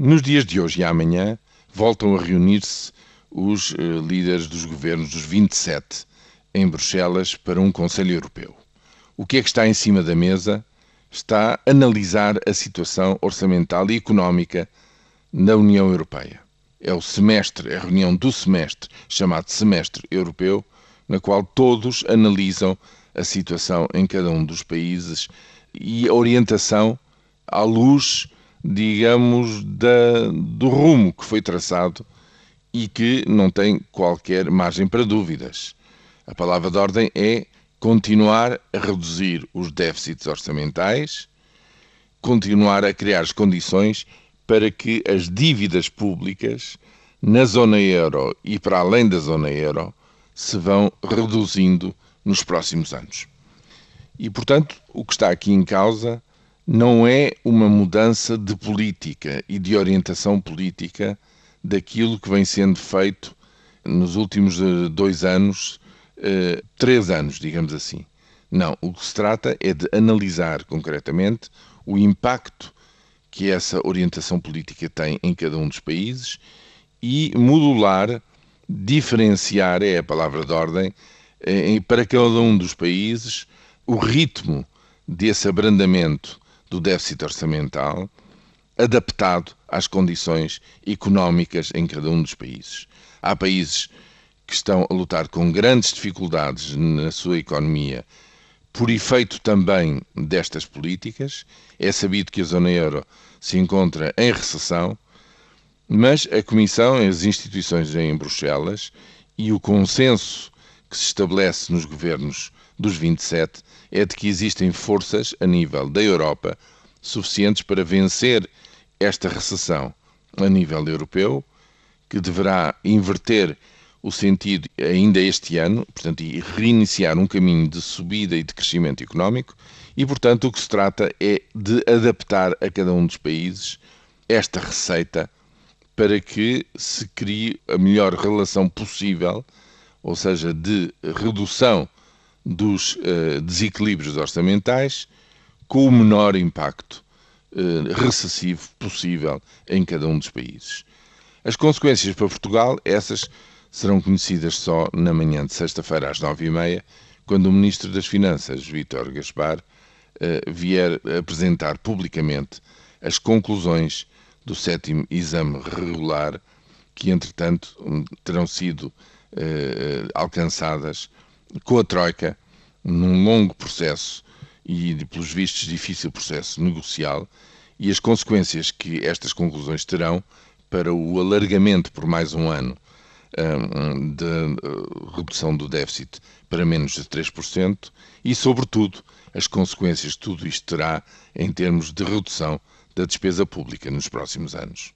Nos dias de hoje e amanhã voltam a reunir-se os eh, líderes dos governos dos 27 em Bruxelas para um Conselho Europeu. O que é que está em cima da mesa? Está a analisar a situação orçamental e económica na União Europeia. É o semestre, é a reunião do semestre, chamado Semestre Europeu, na qual todos analisam a situação em cada um dos países e a orientação à luz digamos, da, do rumo que foi traçado e que não tem qualquer margem para dúvidas. A palavra de ordem é continuar a reduzir os déficits orçamentais, continuar a criar as condições para que as dívidas públicas na zona euro e para além da zona euro se vão reduzindo nos próximos anos. E, portanto, o que está aqui em causa não é uma mudança de política e de orientação política daquilo que vem sendo feito nos últimos eh, dois anos, eh, três anos, digamos assim. Não, o que se trata é de analisar concretamente o impacto que essa orientação política tem em cada um dos países e modular, diferenciar é a palavra de ordem, eh, para cada um dos países o ritmo desse abrandamento do déficit orçamental adaptado às condições económicas em cada um dos países. Há países que estão a lutar com grandes dificuldades na sua economia por efeito também destas políticas. É sabido que a zona euro se encontra em recessão, mas a Comissão e as instituições em Bruxelas e o consenso que se estabelece nos governos dos 27 é de que existem forças a nível da Europa suficientes para vencer esta recessão a nível europeu, que deverá inverter o sentido ainda este ano, portanto, e reiniciar um caminho de subida e de crescimento económico, e, portanto, o que se trata é de adaptar a cada um dos países esta receita para que se crie a melhor relação possível, ou seja, de redução dos uh, desequilíbrios orçamentais com o menor impacto uh, recessivo possível em cada um dos países. As consequências para Portugal, essas serão conhecidas só na manhã de sexta-feira às nove e meia, quando o Ministro das Finanças, Vítor Gaspar, uh, vier apresentar publicamente as conclusões do sétimo exame regular, que entretanto terão sido alcançadas com a Troika, num longo processo e, pelos vistos, difícil processo negocial, e as consequências que estas conclusões terão para o alargamento por mais um ano um, da uh, redução do déficit para menos de 3% e, sobretudo, as consequências que tudo isto terá em termos de redução da despesa pública nos próximos anos.